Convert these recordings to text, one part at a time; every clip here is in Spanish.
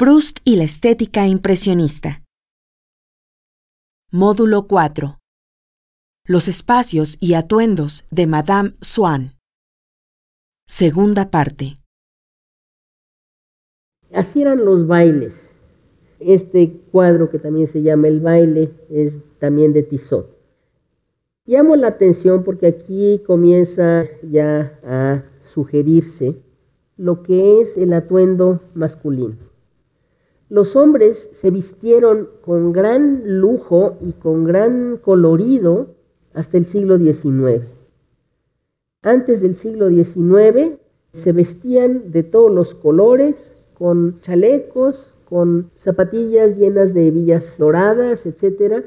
Proust y la estética impresionista. Módulo 4. Los espacios y atuendos de Madame Swann. Segunda parte. Así eran los bailes. Este cuadro que también se llama El baile es también de Tissot. Llamo la atención porque aquí comienza ya a sugerirse lo que es el atuendo masculino. Los hombres se vistieron con gran lujo y con gran colorido hasta el siglo XIX. Antes del siglo XIX se vestían de todos los colores, con chalecos, con zapatillas llenas de hebillas doradas, etc.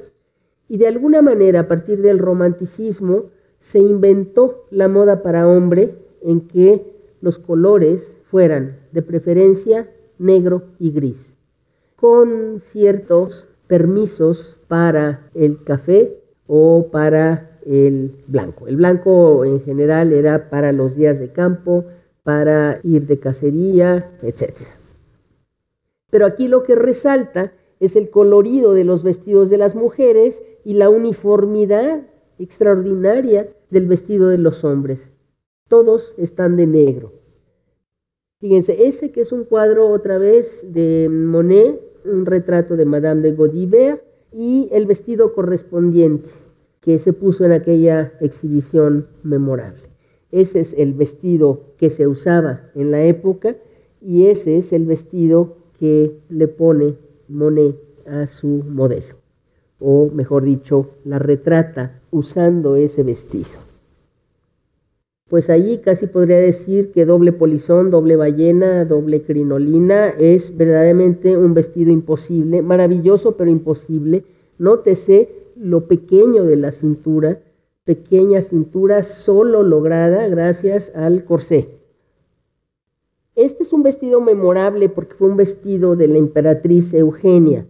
Y de alguna manera, a partir del romanticismo, se inventó la moda para hombre en que los colores fueran de preferencia negro y gris, con ciertos permisos para el café o para el blanco. El blanco en general era para los días de campo, para ir de cacería, etc. Pero aquí lo que resalta es el colorido de los vestidos de las mujeres y la uniformidad extraordinaria del vestido de los hombres. Todos están de negro. Fíjense, ese que es un cuadro otra vez de Monet, un retrato de Madame de Godibert y el vestido correspondiente que se puso en aquella exhibición memorable. Ese es el vestido que se usaba en la época y ese es el vestido que le pone Monet a su modelo, o mejor dicho, la retrata usando ese vestido pues allí casi podría decir que doble polizón, doble ballena, doble crinolina es verdaderamente un vestido imposible, maravilloso pero imposible. Nótese lo pequeño de la cintura, pequeña cintura solo lograda gracias al corsé. Este es un vestido memorable porque fue un vestido de la emperatriz Eugenia.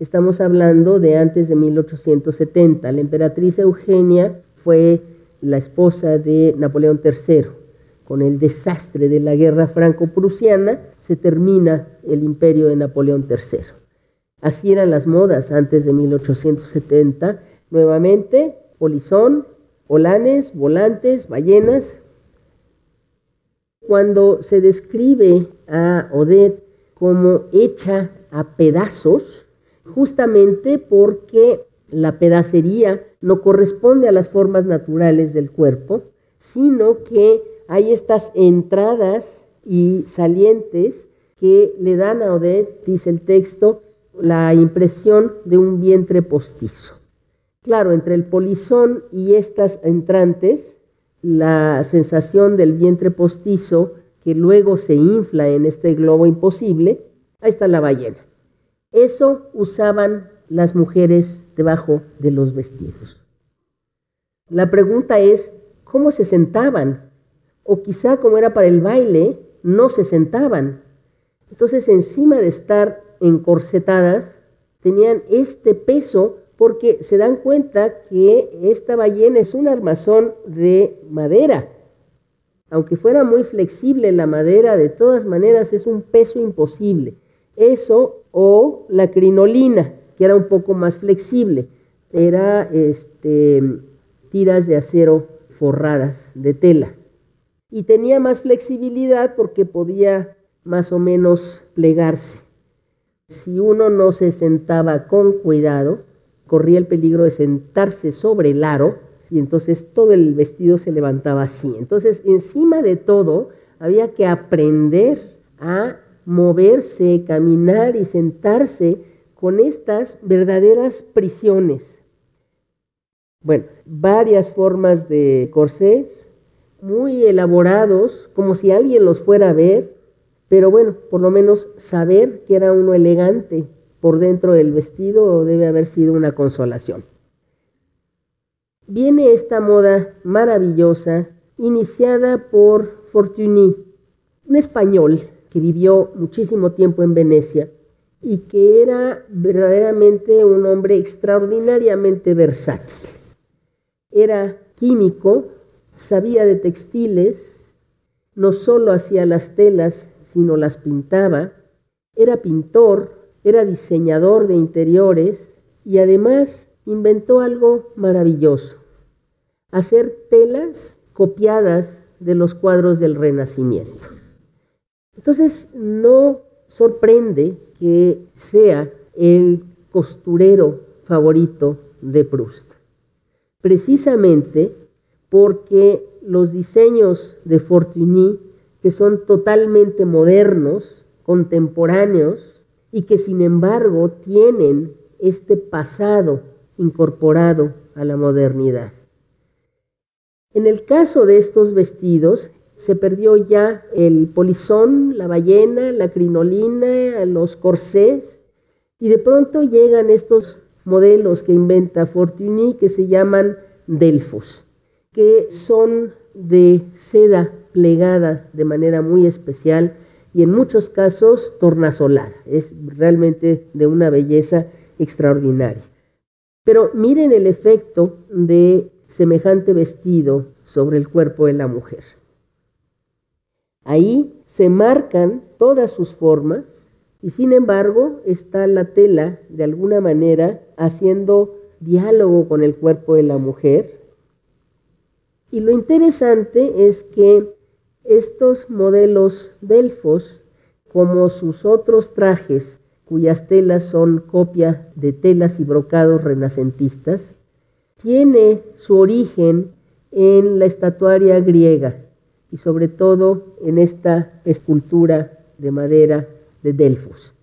Estamos hablando de antes de 1870. La emperatriz Eugenia fue la esposa de Napoleón III. Con el desastre de la guerra franco-prusiana se termina el imperio de Napoleón III. Así eran las modas antes de 1870. Nuevamente, polizón, polanes, volantes, ballenas. Cuando se describe a Odette como hecha a pedazos, justamente porque la pedacería no corresponde a las formas naturales del cuerpo, sino que hay estas entradas y salientes que le dan a Odette, dice el texto, la impresión de un vientre postizo. Claro, entre el polizón y estas entrantes, la sensación del vientre postizo que luego se infla en este globo imposible, ahí está la ballena. Eso usaban las mujeres debajo de los vestidos. La pregunta es, ¿cómo se sentaban? O quizá como era para el baile, no se sentaban. Entonces, encima de estar encorsetadas, tenían este peso porque se dan cuenta que esta ballena es un armazón de madera. Aunque fuera muy flexible la madera, de todas maneras es un peso imposible. Eso o la crinolina, que era un poco más flexible. Era este, tiras de acero forradas de tela. Y tenía más flexibilidad porque podía más o menos plegarse. Si uno no se sentaba con cuidado, corría el peligro de sentarse sobre el aro y entonces todo el vestido se levantaba así. Entonces, encima de todo, había que aprender a moverse, caminar y sentarse con estas verdaderas prisiones. Bueno, varias formas de corsés, muy elaborados, como si alguien los fuera a ver, pero bueno, por lo menos saber que era uno elegante por dentro del vestido debe haber sido una consolación. Viene esta moda maravillosa iniciada por Fortuny, un español que vivió muchísimo tiempo en Venecia y que era verdaderamente un hombre extraordinariamente versátil. Era químico, sabía de textiles, no solo hacía las telas, sino las pintaba, Era pintor, era diseñador de interiores y además inventó algo maravilloso, hacer telas copiadas de los cuadros del Renacimiento. Entonces no sorprende que sea el costurero favorito de Proust, precisamente porque los diseños de Fortuny, que son totalmente modernos, contemporáneos, y que sin embargo tienen este pasado incorporado a la modernidad. En el caso de estos vestidos, se perdió ya el polizón, la ballena, la crinolina, los corsés, y de pronto llegan estos modelos que inventa Fortuny que se llaman delfos, que son de seda plegada de manera muy especial y en muchos casos tornasolada. Es realmente de una belleza extraordinaria. Pero miren el efecto de semejante vestido sobre el cuerpo de la mujer. Ahí se marcan todas sus formas y sin embargo está la tela de alguna manera haciendo diálogo con el cuerpo de la mujer. Y lo interesante es que estos modelos delfos, como sus otros trajes, cuyas telas son copia de telas y brocados renacentistas, tiene su origen en la estatuaria griega y sobre todo en esta escultura de madera de Delfos.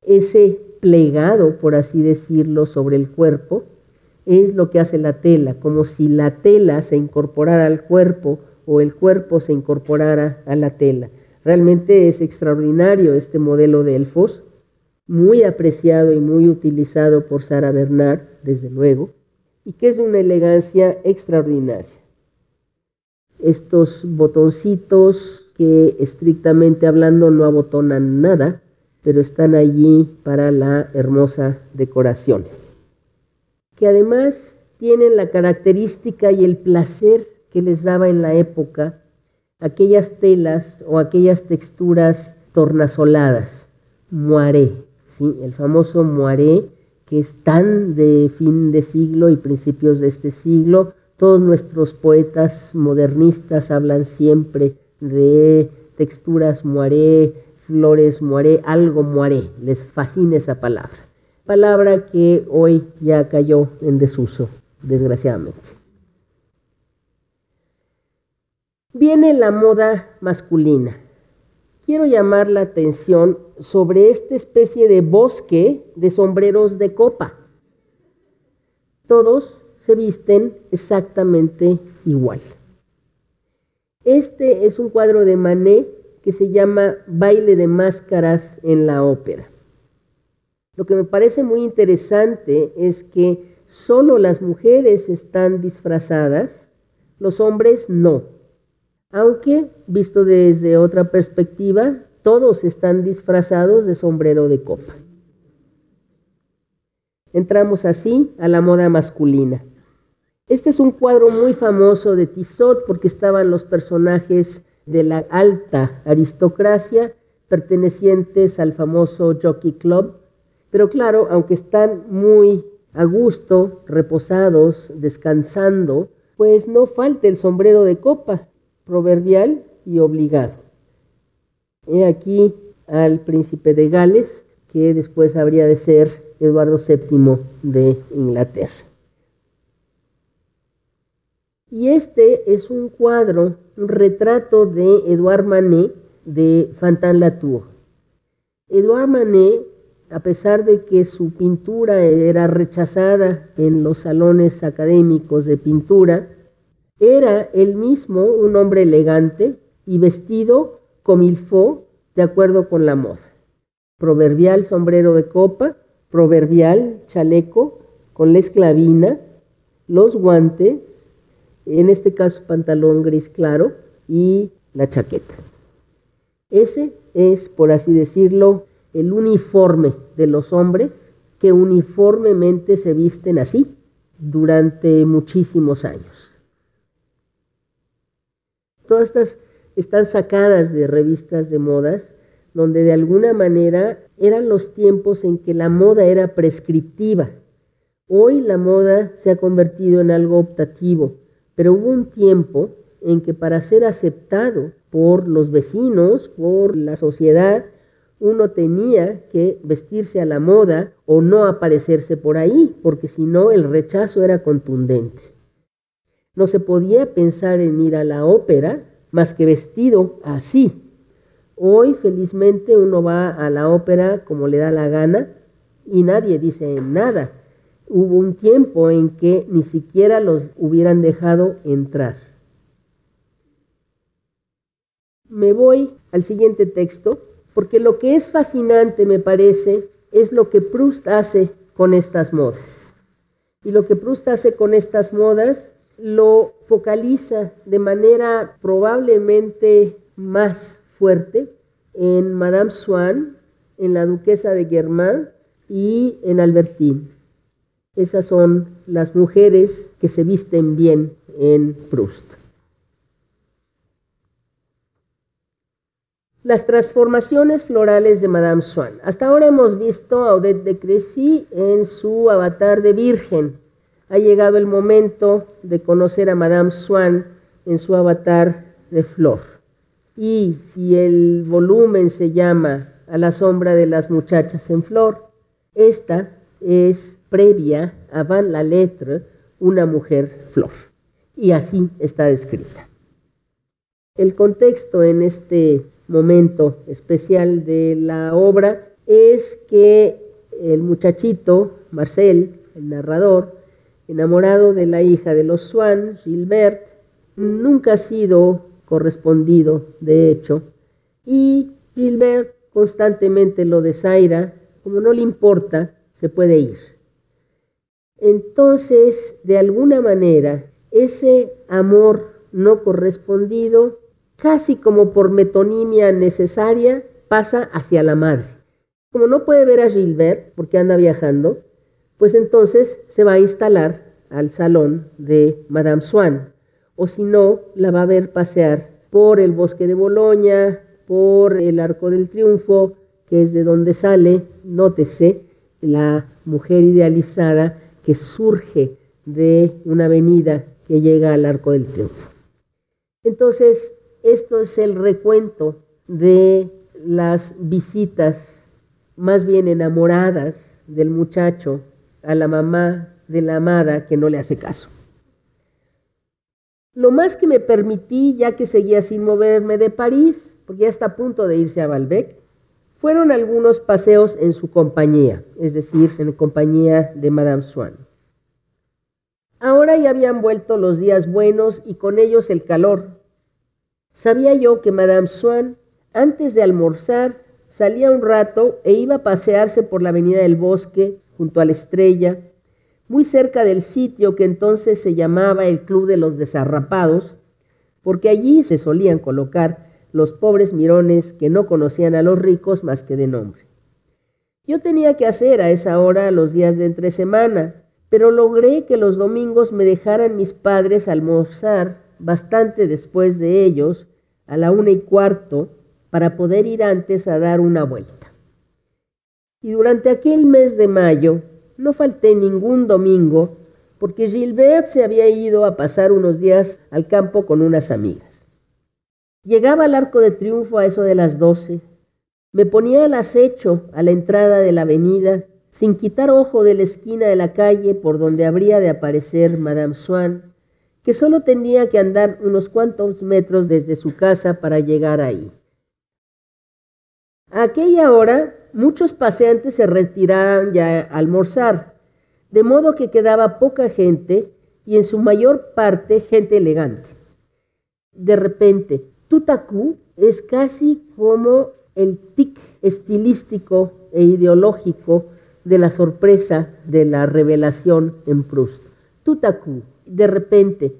Ese plegado, por así decirlo, sobre el cuerpo es lo que hace la tela, como si la tela se incorporara al cuerpo o el cuerpo se incorporara a la tela. Realmente es extraordinario este modelo de Elfos, muy apreciado y muy utilizado por Sara Bernard, desde luego, y que es una elegancia extraordinaria estos botoncitos que estrictamente hablando no abotonan nada, pero están allí para la hermosa decoración. Que además tienen la característica y el placer que les daba en la época aquellas telas o aquellas texturas tornasoladas, moiré, ¿sí? el famoso moiré que es tan de fin de siglo y principios de este siglo, todos nuestros poetas modernistas hablan siempre de texturas moaré, flores moaré, algo moaré. Les fascina esa palabra. Palabra que hoy ya cayó en desuso, desgraciadamente. Viene la moda masculina. Quiero llamar la atención sobre esta especie de bosque de sombreros de copa. Todos se visten exactamente igual. Este es un cuadro de Manet que se llama Baile de Máscaras en la ópera. Lo que me parece muy interesante es que solo las mujeres están disfrazadas, los hombres no. Aunque, visto desde otra perspectiva, todos están disfrazados de sombrero de copa. Entramos así a la moda masculina. Este es un cuadro muy famoso de Tissot porque estaban los personajes de la alta aristocracia pertenecientes al famoso Jockey Club. Pero claro, aunque están muy a gusto, reposados, descansando, pues no falta el sombrero de copa, proverbial y obligado. He aquí al príncipe de Gales, que después habría de ser Eduardo VII de Inglaterra. Y este es un cuadro, un retrato de Edouard Manet de Fantin Latour. Edouard Manet, a pesar de que su pintura era rechazada en los salones académicos de pintura, era él mismo un hombre elegante y vestido como il faut, de acuerdo con la moda. Proverbial sombrero de copa, proverbial chaleco con la esclavina, los guantes, en este caso pantalón gris claro y la chaqueta. Ese es, por así decirlo, el uniforme de los hombres que uniformemente se visten así durante muchísimos años. Todas estas están sacadas de revistas de modas, donde de alguna manera eran los tiempos en que la moda era prescriptiva. Hoy la moda se ha convertido en algo optativo, pero hubo un tiempo en que para ser aceptado por los vecinos, por la sociedad, uno tenía que vestirse a la moda o no aparecerse por ahí, porque si no el rechazo era contundente. No se podía pensar en ir a la ópera más que vestido así. Hoy felizmente uno va a la ópera como le da la gana y nadie dice nada. Hubo un tiempo en que ni siquiera los hubieran dejado entrar. Me voy al siguiente texto porque lo que es fascinante me parece es lo que Proust hace con estas modas. Y lo que Proust hace con estas modas lo focaliza de manera probablemente más fuerte en Madame Swann, en la duquesa de Guermantes y en Albertine. Esas son las mujeres que se visten bien en Proust. Las transformaciones florales de Madame Swann. Hasta ahora hemos visto a Odette de Crécy en su avatar de virgen. Ha llegado el momento de conocer a Madame Swann en su avatar de flor. Y si el volumen se llama A la sombra de las muchachas en flor, esta es previa a Van la Lettre, una mujer flor. Y así está descrita. El contexto en este momento especial de la obra es que el muchachito, Marcel, el narrador, enamorado de la hija de los Swan, Gilbert, nunca ha sido correspondido, de hecho, y Gilbert constantemente lo desaira, como no le importa, se puede ir. Entonces, de alguna manera, ese amor no correspondido casi como por metonimia necesaria, pasa hacia la madre. Como no puede ver a Gilbert porque anda viajando, pues entonces se va a instalar al salón de Madame Swann. O si no, la va a ver pasear por el bosque de Boloña, por el Arco del Triunfo, que es de donde sale, nótese, la mujer idealizada que surge de una avenida que llega al Arco del Triunfo. Entonces, esto es el recuento de las visitas más bien enamoradas del muchacho a la mamá de la amada que no le hace caso. Lo más que me permití, ya que seguía sin moverme de París, porque ya está a punto de irse a Balbec, fueron algunos paseos en su compañía, es decir, en compañía de Madame Swann. Ahora ya habían vuelto los días buenos y con ellos el calor, Sabía yo que Madame Swann, antes de almorzar, salía un rato e iba a pasearse por la avenida del bosque, junto a la estrella, muy cerca del sitio que entonces se llamaba el Club de los Desarrapados, porque allí se solían colocar los pobres mirones que no conocían a los ricos más que de nombre. Yo tenía que hacer a esa hora los días de entre semana, pero logré que los domingos me dejaran mis padres almorzar bastante después de ellos, a la una y cuarto, para poder ir antes a dar una vuelta. Y durante aquel mes de mayo no falté ningún domingo porque Gilbert se había ido a pasar unos días al campo con unas amigas. Llegaba al arco de triunfo a eso de las doce. Me ponía al acecho a la entrada de la avenida, sin quitar ojo de la esquina de la calle por donde habría de aparecer Madame Swann que solo tenía que andar unos cuantos metros desde su casa para llegar ahí. A aquella hora, muchos paseantes se retiraban ya a almorzar, de modo que quedaba poca gente y en su mayor parte gente elegante. De repente, Tutaku es casi como el tic estilístico e ideológico de la sorpresa de la revelación en Proust. Tutaku, de repente,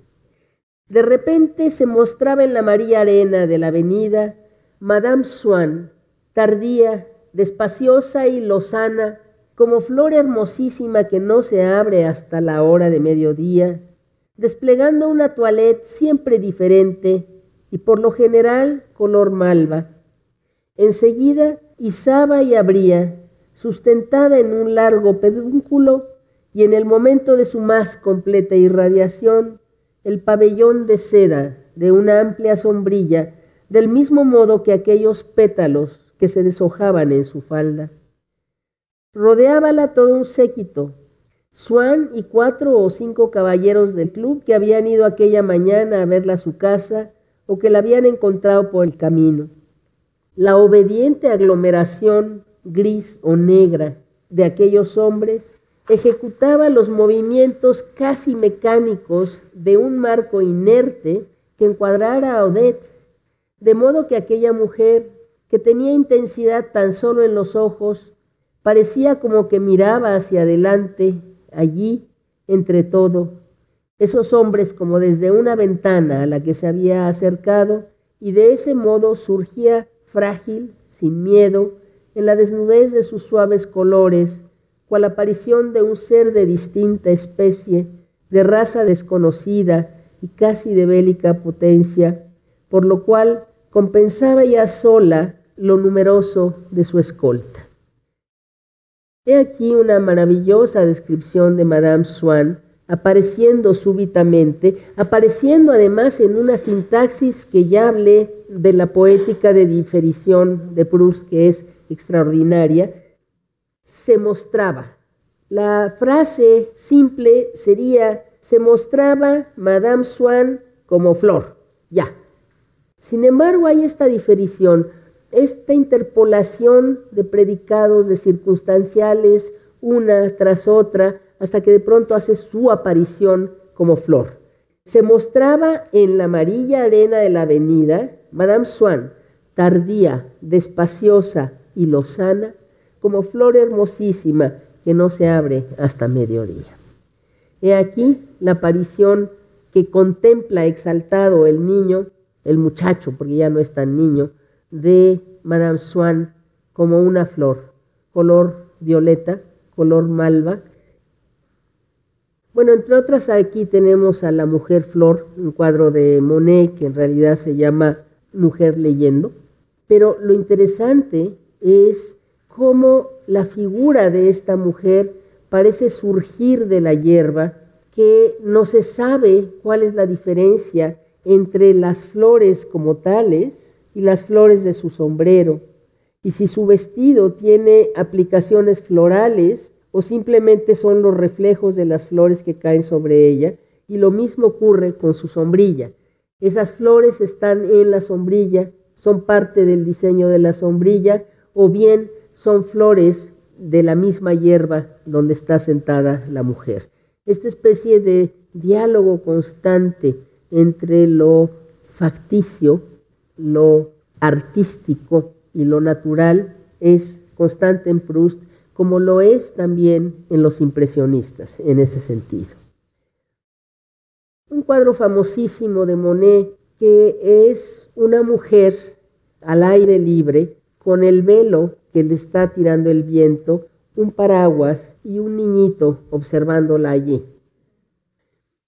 de repente se mostraba en la María Arena de la avenida Madame Swann, tardía, despaciosa y lozana, como flor hermosísima que no se abre hasta la hora de mediodía, desplegando una toilette siempre diferente y por lo general color malva. Enseguida izaba y abría, sustentada en un largo pedúnculo, y en el momento de su más completa irradiación, el pabellón de seda de una amplia sombrilla, del mismo modo que aquellos pétalos que se deshojaban en su falda. Rodeábala todo un séquito, Swan y cuatro o cinco caballeros del club que habían ido aquella mañana a verla a su casa o que la habían encontrado por el camino. La obediente aglomeración gris o negra de aquellos hombres ejecutaba los movimientos casi mecánicos de un marco inerte que encuadrara a Odette, de modo que aquella mujer, que tenía intensidad tan solo en los ojos, parecía como que miraba hacia adelante, allí, entre todo, esos hombres como desde una ventana a la que se había acercado, y de ese modo surgía frágil, sin miedo, en la desnudez de sus suaves colores, cual aparición de un ser de distinta especie, de raza desconocida y casi de bélica potencia, por lo cual compensaba ya sola lo numeroso de su escolta. He aquí una maravillosa descripción de Madame Swann apareciendo súbitamente, apareciendo además en una sintaxis que ya hablé de la poética de diferición de Proust, que es extraordinaria, se mostraba. La frase simple sería, se mostraba Madame Swann como flor, ya. Sin embargo, hay esta diferición, esta interpolación de predicados, de circunstanciales, una tras otra, hasta que de pronto hace su aparición como flor. Se mostraba en la amarilla arena de la avenida Madame Swann, tardía, despaciosa y lozana, como flor hermosísima que no se abre hasta mediodía. He aquí la aparición que contempla exaltado el niño, el muchacho, porque ya no es tan niño, de Madame Swann como una flor, color violeta, color malva. Bueno, entre otras aquí tenemos a la mujer flor, un cuadro de Monet que en realidad se llama Mujer leyendo, pero lo interesante es cómo la figura de esta mujer parece surgir de la hierba, que no se sabe cuál es la diferencia entre las flores como tales y las flores de su sombrero, y si su vestido tiene aplicaciones florales o simplemente son los reflejos de las flores que caen sobre ella, y lo mismo ocurre con su sombrilla. Esas flores están en la sombrilla, son parte del diseño de la sombrilla, o bien son flores de la misma hierba donde está sentada la mujer. Esta especie de diálogo constante entre lo facticio, lo artístico y lo natural es constante en Proust, como lo es también en los impresionistas, en ese sentido. Un cuadro famosísimo de Monet que es una mujer al aire libre con el velo que le está tirando el viento, un paraguas y un niñito observándola allí.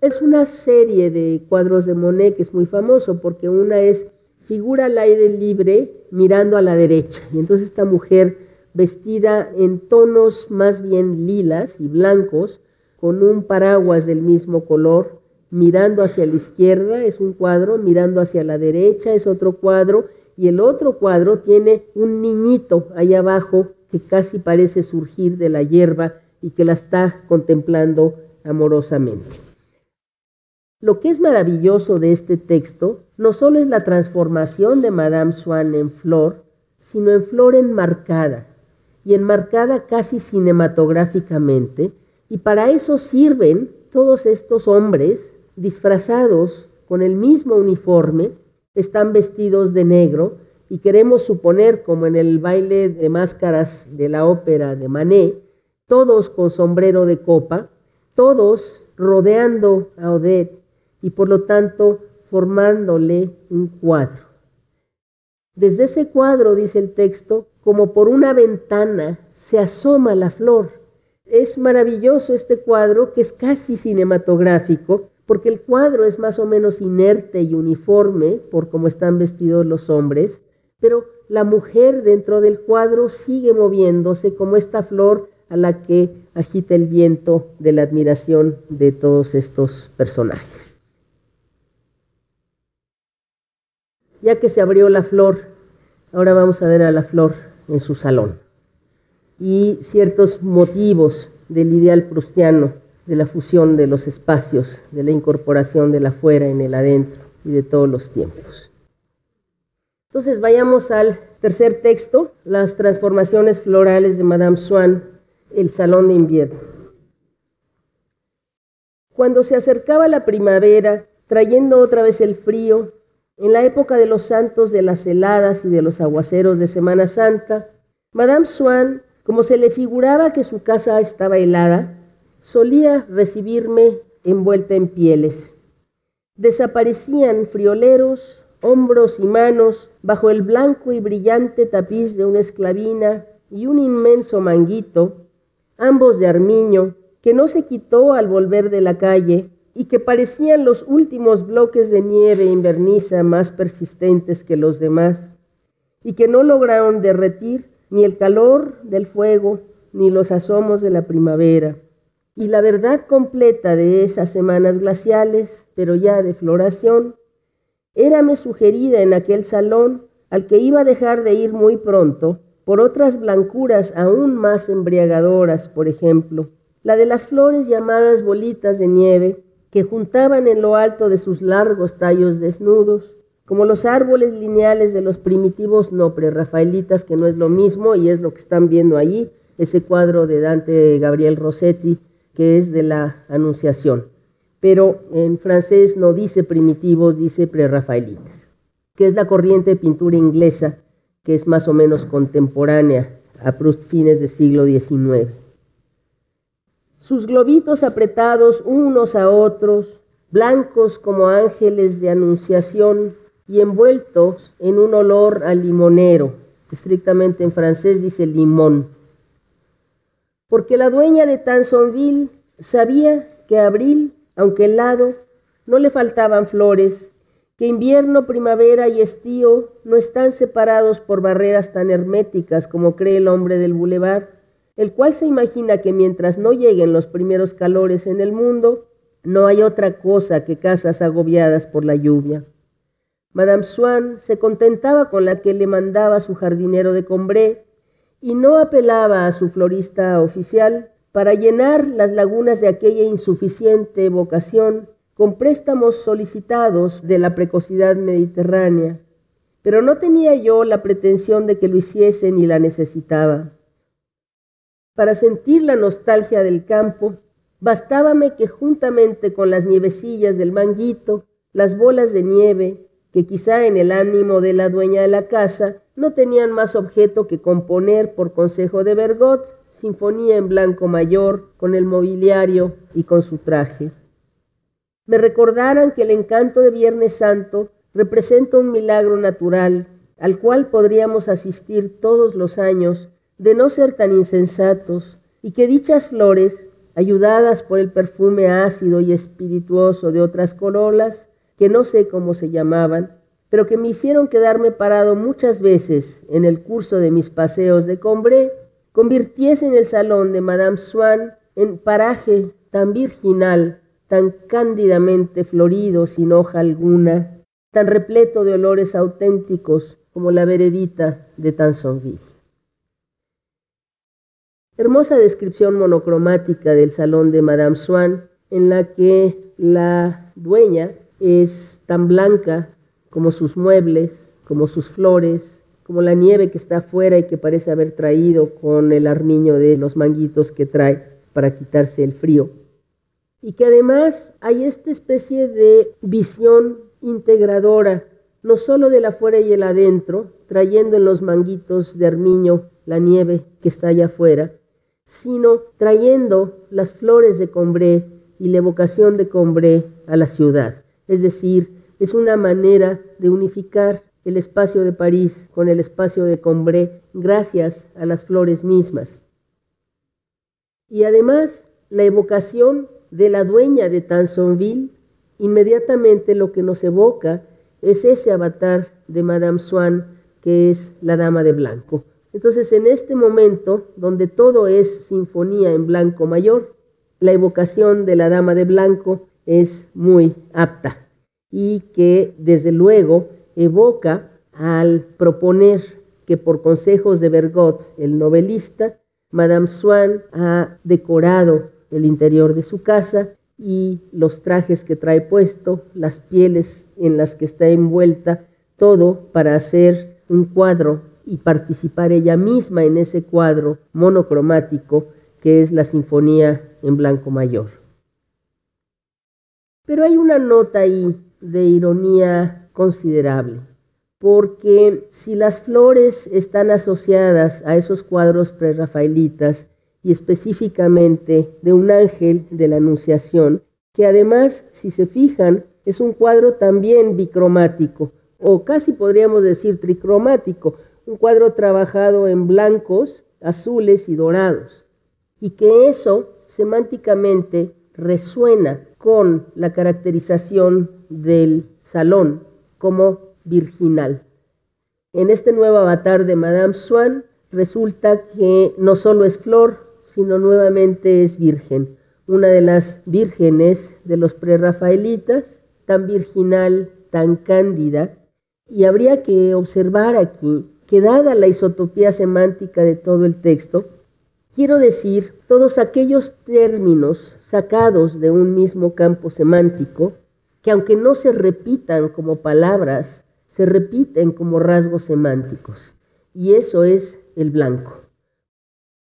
Es una serie de cuadros de Monet que es muy famoso porque una es figura al aire libre mirando a la derecha y entonces esta mujer vestida en tonos más bien lilas y blancos con un paraguas del mismo color mirando hacia la izquierda es un cuadro, mirando hacia la derecha es otro cuadro y el otro cuadro tiene un niñito ahí abajo que casi parece surgir de la hierba y que la está contemplando amorosamente. Lo que es maravilloso de este texto no solo es la transformación de Madame Swann en flor, sino en flor enmarcada, y enmarcada casi cinematográficamente, y para eso sirven todos estos hombres disfrazados con el mismo uniforme, están vestidos de negro y queremos suponer, como en el baile de máscaras de la ópera de Manet, todos con sombrero de copa, todos rodeando a Odette y por lo tanto formándole un cuadro. Desde ese cuadro, dice el texto, como por una ventana se asoma la flor. Es maravilloso este cuadro que es casi cinematográfico porque el cuadro es más o menos inerte y uniforme por cómo están vestidos los hombres, pero la mujer dentro del cuadro sigue moviéndose como esta flor a la que agita el viento de la admiración de todos estos personajes. Ya que se abrió la flor, ahora vamos a ver a la flor en su salón y ciertos motivos del ideal prustiano de la fusión de los espacios, de la incorporación del afuera en el adentro y de todos los tiempos. Entonces vayamos al tercer texto, las transformaciones florales de Madame Swann, el salón de invierno. Cuando se acercaba la primavera, trayendo otra vez el frío, en la época de los santos de las heladas y de los aguaceros de Semana Santa, Madame Swann, como se le figuraba que su casa estaba helada, solía recibirme envuelta en pieles. Desaparecían frioleros, hombros y manos bajo el blanco y brillante tapiz de una esclavina y un inmenso manguito, ambos de armiño, que no se quitó al volver de la calle y que parecían los últimos bloques de nieve inverniza más persistentes que los demás, y que no lograron derretir ni el calor del fuego ni los asomos de la primavera. Y la verdad completa de esas semanas glaciales, pero ya de floración, érame sugerida en aquel salón al que iba a dejar de ir muy pronto por otras blancuras aún más embriagadoras, por ejemplo, la de las flores llamadas bolitas de nieve que juntaban en lo alto de sus largos tallos desnudos, como los árboles lineales de los primitivos no prerrafaelitas, que no es lo mismo y es lo que están viendo allí, ese cuadro de Dante Gabriel Rossetti que es de la Anunciación. Pero en francés no dice primitivos, dice prerrafaelitas, que es la corriente de pintura inglesa que es más o menos contemporánea a Proust fines del siglo XIX. Sus globitos apretados unos a otros, blancos como ángeles de anunciación y envueltos en un olor a limonero, estrictamente en francés dice limón. Porque la dueña de Tansonville sabía que abril, aunque helado, no le faltaban flores, que invierno, primavera y estío no están separados por barreras tan herméticas como cree el hombre del bulevar, el cual se imagina que mientras no lleguen los primeros calores en el mundo, no hay otra cosa que casas agobiadas por la lluvia. Madame Swann se contentaba con la que le mandaba su jardinero de Combré, y no apelaba a su florista oficial para llenar las lagunas de aquella insuficiente vocación con préstamos solicitados de la precocidad mediterránea. Pero no tenía yo la pretensión de que lo hiciese ni la necesitaba. Para sentir la nostalgia del campo, bastábame que juntamente con las nievecillas del manguito, las bolas de nieve, que quizá en el ánimo de la dueña de la casa no tenían más objeto que componer por consejo de Bergot sinfonía en blanco mayor con el mobiliario y con su traje. Me recordaran que el encanto de Viernes Santo representa un milagro natural al cual podríamos asistir todos los años de no ser tan insensatos y que dichas flores, ayudadas por el perfume ácido y espirituoso de otras corolas, que no sé cómo se llamaban, pero que me hicieron quedarme parado muchas veces en el curso de mis paseos de Combré, convirtiesen el salón de Madame Swann en paraje tan virginal, tan cándidamente florido sin hoja alguna, tan repleto de olores auténticos como la veredita de Tansonville. Hermosa descripción monocromática del salón de Madame Swann, en la que la dueña es tan blanca como sus muebles, como sus flores, como la nieve que está afuera y que parece haber traído con el armiño de los manguitos que trae para quitarse el frío. Y que además hay esta especie de visión integradora, no solo del afuera y el adentro, trayendo en los manguitos de armiño la nieve que está allá afuera, sino trayendo las flores de Combré y la evocación de Combré a la ciudad. Es decir, es una manera de unificar el espacio de París con el espacio de Combré gracias a las flores mismas. Y además, la evocación de la dueña de Tansonville, inmediatamente lo que nos evoca es ese avatar de Madame Swann que es la Dama de Blanco. Entonces, en este momento, donde todo es sinfonía en blanco mayor, la evocación de la Dama de Blanco es muy apta y que desde luego evoca al proponer que por consejos de Bergot, el novelista, Madame Swann ha decorado el interior de su casa y los trajes que trae puesto, las pieles en las que está envuelta, todo para hacer un cuadro y participar ella misma en ese cuadro monocromático que es la Sinfonía en Blanco Mayor. Pero hay una nota ahí de ironía considerable, porque si las flores están asociadas a esos cuadros prerrafaelitas y específicamente de un ángel de la Anunciación, que además, si se fijan, es un cuadro también bicromático, o casi podríamos decir tricromático, un cuadro trabajado en blancos, azules y dorados, y que eso semánticamente resuena con la caracterización del salón como virginal. En este nuevo avatar de Madame Swann resulta que no solo es flor, sino nuevamente es virgen, una de las vírgenes de los prerrafaelitas, tan virginal, tan cándida, y habría que observar aquí dada la isotopía semántica de todo el texto, quiero decir todos aquellos términos sacados de un mismo campo semántico, que aunque no se repitan como palabras, se repiten como rasgos semánticos. Y eso es el blanco.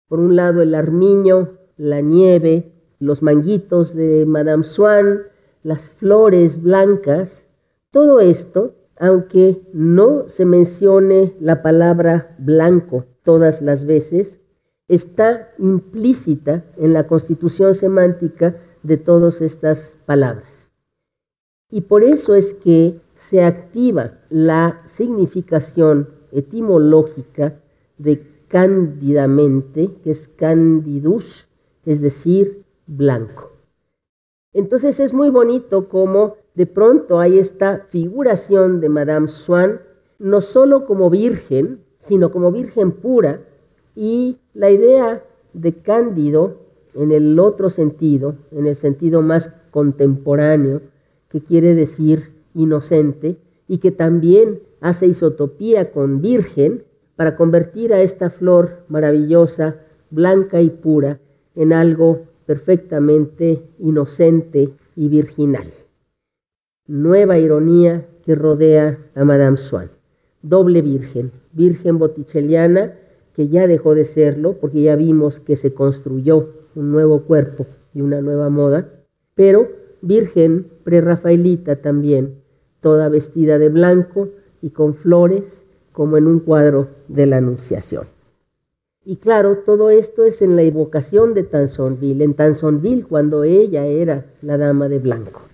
Por un lado el armiño, la nieve, los manguitos de Madame Swann, las flores blancas, todo esto, aunque no se mencione la palabra blanco todas las veces, está implícita en la constitución semántica de todas estas palabras. Y por eso es que se activa la significación etimológica de cándidamente, que es candidus, es decir, blanco. Entonces es muy bonito como de pronto hay esta figuración de Madame Swann, no solo como virgen, sino como virgen pura, y la idea de Cándido en el otro sentido, en el sentido más contemporáneo, que quiere decir inocente, y que también hace isotopía con virgen, para convertir a esta flor maravillosa, blanca y pura, en algo perfectamente inocente y virginal. Nueva ironía que rodea a Madame Swann. Doble virgen, virgen botticelliana, que ya dejó de serlo, porque ya vimos que se construyó un nuevo cuerpo y una nueva moda, pero virgen prerrafaelita también, toda vestida de blanco y con flores como en un cuadro de la Anunciación. Y claro, todo esto es en la evocación de Tansonville, en Tansonville cuando ella era la dama de blanco.